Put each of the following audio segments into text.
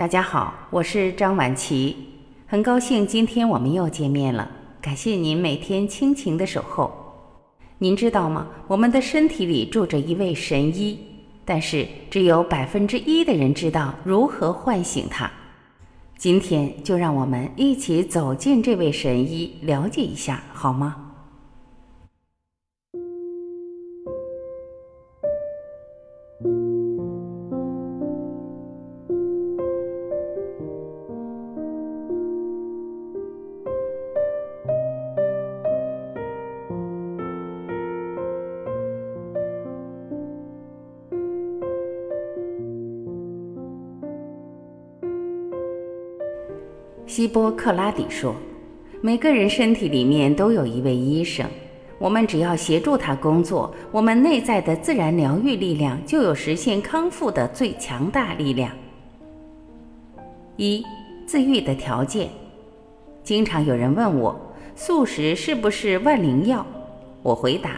大家好，我是张晚琪，很高兴今天我们又见面了。感谢您每天倾情的守候。您知道吗？我们的身体里住着一位神医，但是只有百分之一的人知道如何唤醒他。今天就让我们一起走进这位神医，了解一下，好吗？希波克拉底说：“每个人身体里面都有一位医生，我们只要协助他工作，我们内在的自然疗愈力量就有实现康复的最强大力量。”一、自愈的条件。经常有人问我，素食是不是万灵药？我回答：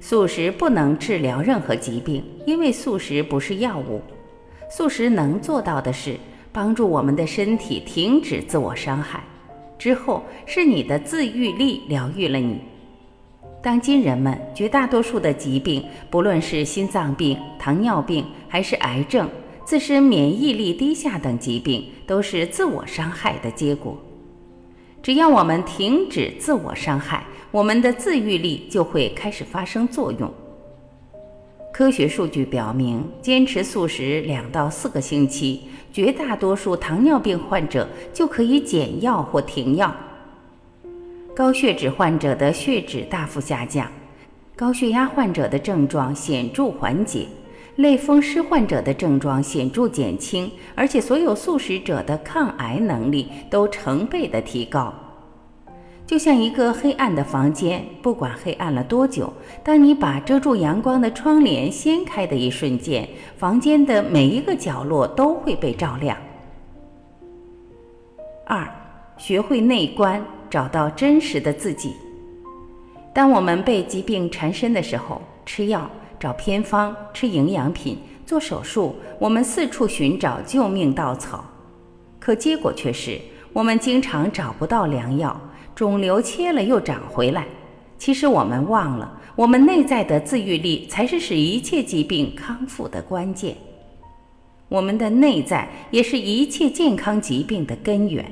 素食不能治疗任何疾病，因为素食不是药物。素食能做到的是。帮助我们的身体停止自我伤害，之后是你的自愈力疗愈了你。当今人们绝大多数的疾病，不论是心脏病、糖尿病还是癌症、自身免疫力低下等疾病，都是自我伤害的结果。只要我们停止自我伤害，我们的自愈力就会开始发生作用。科学数据表明，坚持素食两到四个星期，绝大多数糖尿病患者就可以减药或停药。高血脂患者的血脂大幅下降，高血压患者的症状显著缓解，类风湿患者的症状显著减轻，而且所有素食者的抗癌能力都成倍的提高。就像一个黑暗的房间，不管黑暗了多久，当你把遮住阳光的窗帘掀开的一瞬间，房间的每一个角落都会被照亮。二，学会内观，找到真实的自己。当我们被疾病缠身的时候，吃药、找偏方、吃营养品、做手术，我们四处寻找救命稻草，可结果却是我们经常找不到良药。肿瘤切了又长回来，其实我们忘了，我们内在的自愈力才是使一切疾病康复的关键。我们的内在也是一切健康疾病的根源。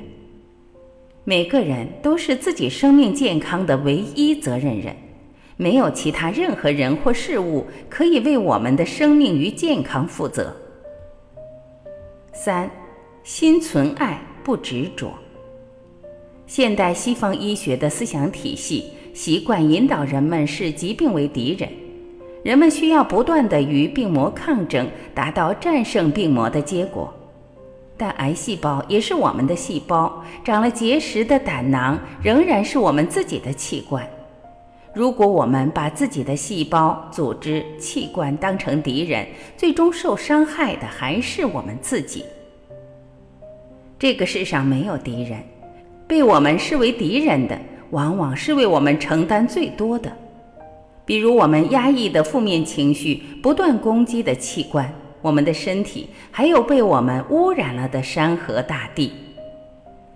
每个人都是自己生命健康的唯一责任人，没有其他任何人或事物可以为我们的生命与健康负责。三，心存爱，不执着。现代西方医学的思想体系习惯引导人们视疾病为敌人，人们需要不断的与病魔抗争，达到战胜病魔的结果。但癌细胞也是我们的细胞，长了结石的胆囊仍然是我们自己的器官。如果我们把自己的细胞、组织、器官当成敌人，最终受伤害的还是我们自己。这个世上没有敌人。被我们视为敌人的，往往是为我们承担最多的。比如，我们压抑的负面情绪不断攻击的器官，我们的身体，还有被我们污染了的山河大地。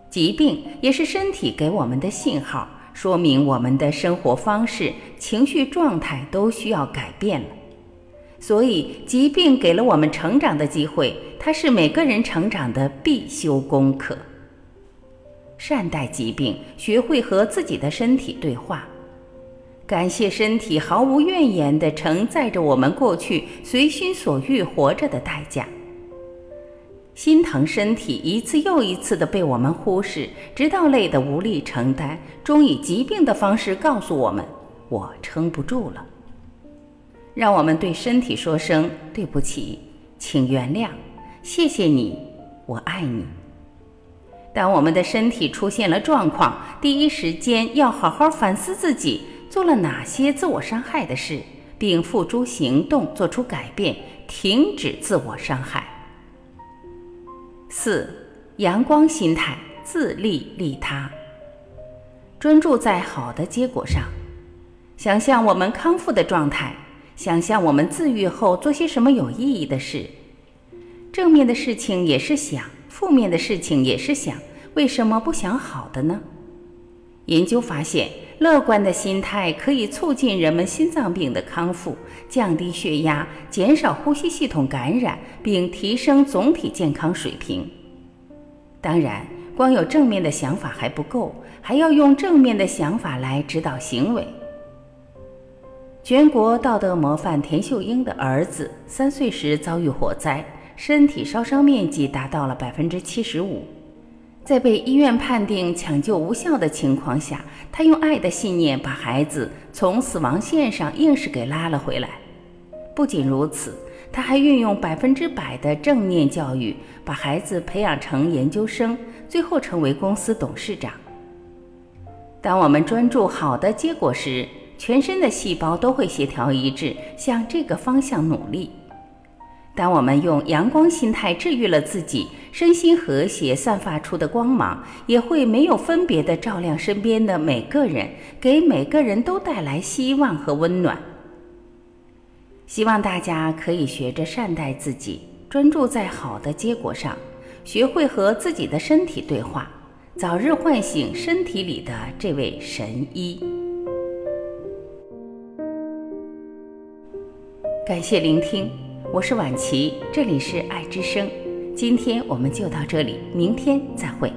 疾病也是身体给我们的信号，说明我们的生活方式、情绪状态都需要改变了。所以，疾病给了我们成长的机会，它是每个人成长的必修功课。善待疾病，学会和自己的身体对话，感谢身体毫无怨言地承载着我们过去随心所欲活着的代价。心疼身体一次又一次地被我们忽视，直到累得无力承担，终以疾病的方式告诉我们：“我撑不住了。”让我们对身体说声对不起，请原谅，谢谢你，我爱你。当我们的身体出现了状况，第一时间要好好反思自己做了哪些自我伤害的事，并付诸行动，做出改变，停止自我伤害。四、阳光心态，自利利他，专注在好的结果上，想象我们康复的状态，想象我们自愈后做些什么有意义的事，正面的事情也是想。负面的事情也是想，为什么不想好的呢？研究发现，乐观的心态可以促进人们心脏病的康复，降低血压，减少呼吸系统感染，并提升总体健康水平。当然，光有正面的想法还不够，还要用正面的想法来指导行为。全国道德模范田秀英的儿子三岁时遭遇火灾，身体烧伤面积达到了百分之七十五。在被医院判定抢救无效的情况下，他用爱的信念把孩子从死亡线上硬是给拉了回来。不仅如此，他还运用百分之百的正念教育，把孩子培养成研究生，最后成为公司董事长。当我们专注好的结果时，全身的细胞都会协调一致，向这个方向努力。当我们用阳光心态治愈了自己，身心和谐，散发出的光芒也会没有分别的照亮身边的每个人，给每个人都带来希望和温暖。希望大家可以学着善待自己，专注在好的结果上，学会和自己的身体对话，早日唤醒身体里的这位神医。感谢聆听。我是婉琪，这里是爱之声。今天我们就到这里，明天再会。